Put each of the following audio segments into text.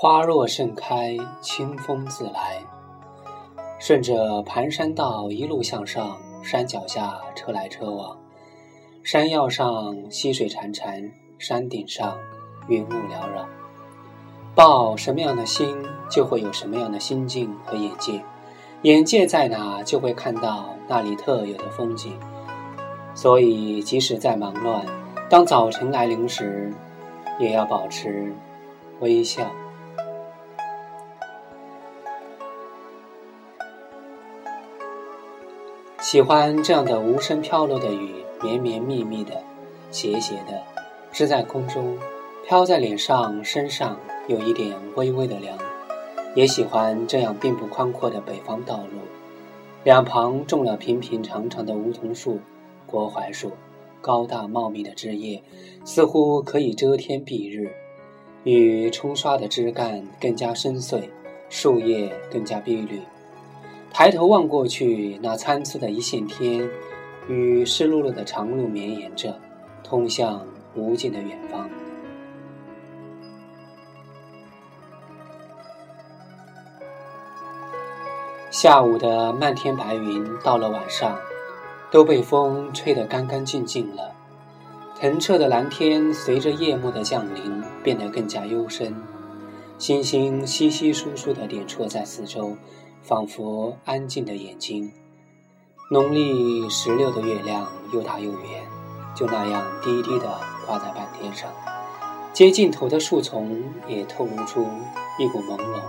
花若盛开，清风自来。顺着盘山道一路向上，山脚下车来车往，山腰上溪水潺潺，山顶上云雾缭绕。抱什么样的心，就会有什么样的心境和眼界。眼界在哪，就会看到那里特有的风景。所以，即使再忙乱，当早晨来临时，也要保持微笑。喜欢这样的无声飘落的雨，绵绵密密的，斜斜的，织在空中，飘在脸上、身上，有一点微微的凉。也喜欢这样并不宽阔的北方道路，两旁种了平平长长的梧桐树、国槐树，高大茂密的枝叶，似乎可以遮天蔽日。雨冲刷的枝干更加深邃，树叶更加碧绿。抬头望过去，那参差的一线天，与湿漉漉的长路绵延着，通向无尽的远方。下午的漫天白云，到了晚上，都被风吹得干干净净了。澄澈的蓝天，随着夜幕的降临，变得更加幽深。星星稀稀疏疏地点绰在四周。仿佛安静的眼睛。农历十六的月亮又大又圆，就那样低低的挂在半天上。接尽头的树丛也透露出一股朦胧。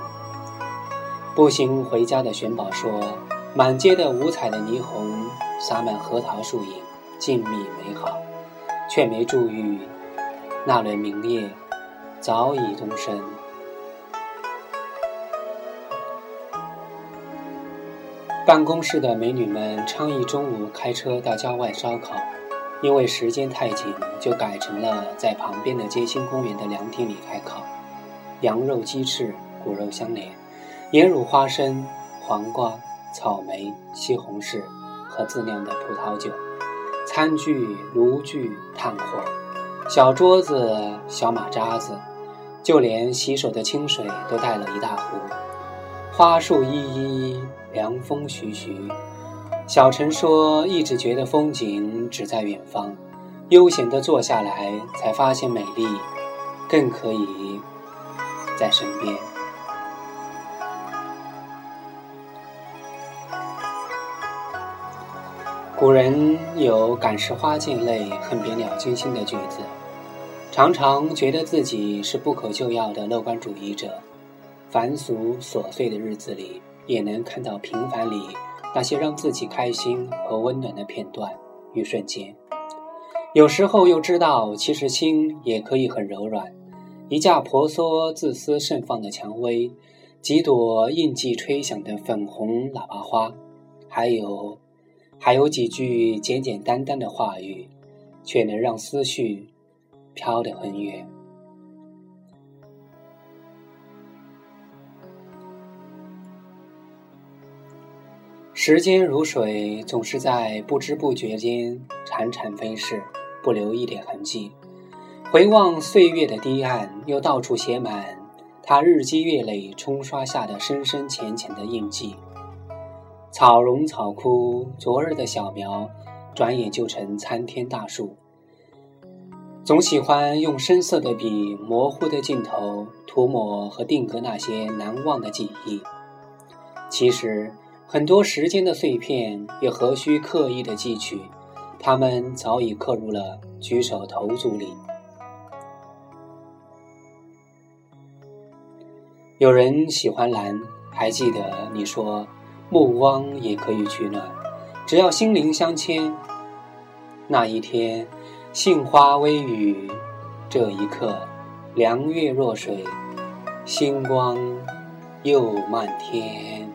步行回家的玄宝说：“满街的五彩的霓虹，洒满核桃树影，静谧美好，却没注意那轮明月早已东升。”办公室的美女们倡议中午开车到郊外烧烤，因为时间太紧，就改成了在旁边的街心公园的凉亭里开烤。羊肉、鸡翅、骨肉相连，盐卤花生、黄瓜、草莓、西红柿和自酿的葡萄酒。餐具、炉具、炭火，小桌子、小马扎子，就连洗手的清水都带了一大壶。花树依依。凉风徐徐，小陈说：“一直觉得风景只在远方，悠闲地坐下来，才发现美丽更可以在身边。”古人有“感时花溅泪，恨别鸟惊心”的句子，常常觉得自己是不可救药的乐观主义者，凡俗琐碎的日子里。也能看到平凡里那些让自己开心和温暖的片段与瞬间。有时候又知道，其实心也可以很柔软。一架婆娑、自私盛放的蔷薇，几朵应季吹响的粉红喇叭花，还有，还有几句简简单单的话语，却能让思绪飘得很远。时间如水，总是在不知不觉间潺潺飞逝，不留一点痕迹。回望岁月的堤岸，又到处写满它日积月累冲刷下的深深浅浅的印记。草荣草枯，昨日的小苗，转眼就成参天大树。总喜欢用深色的笔，模糊的镜头，涂抹和定格那些难忘的记忆。其实。很多时间的碎片，也何须刻意的记取，它们早已刻入了举手投足里。有人喜欢蓝，还记得你说目光也可以取暖，只要心灵相牵。那一天，杏花微雨，这一刻，凉月若水，星光又漫天。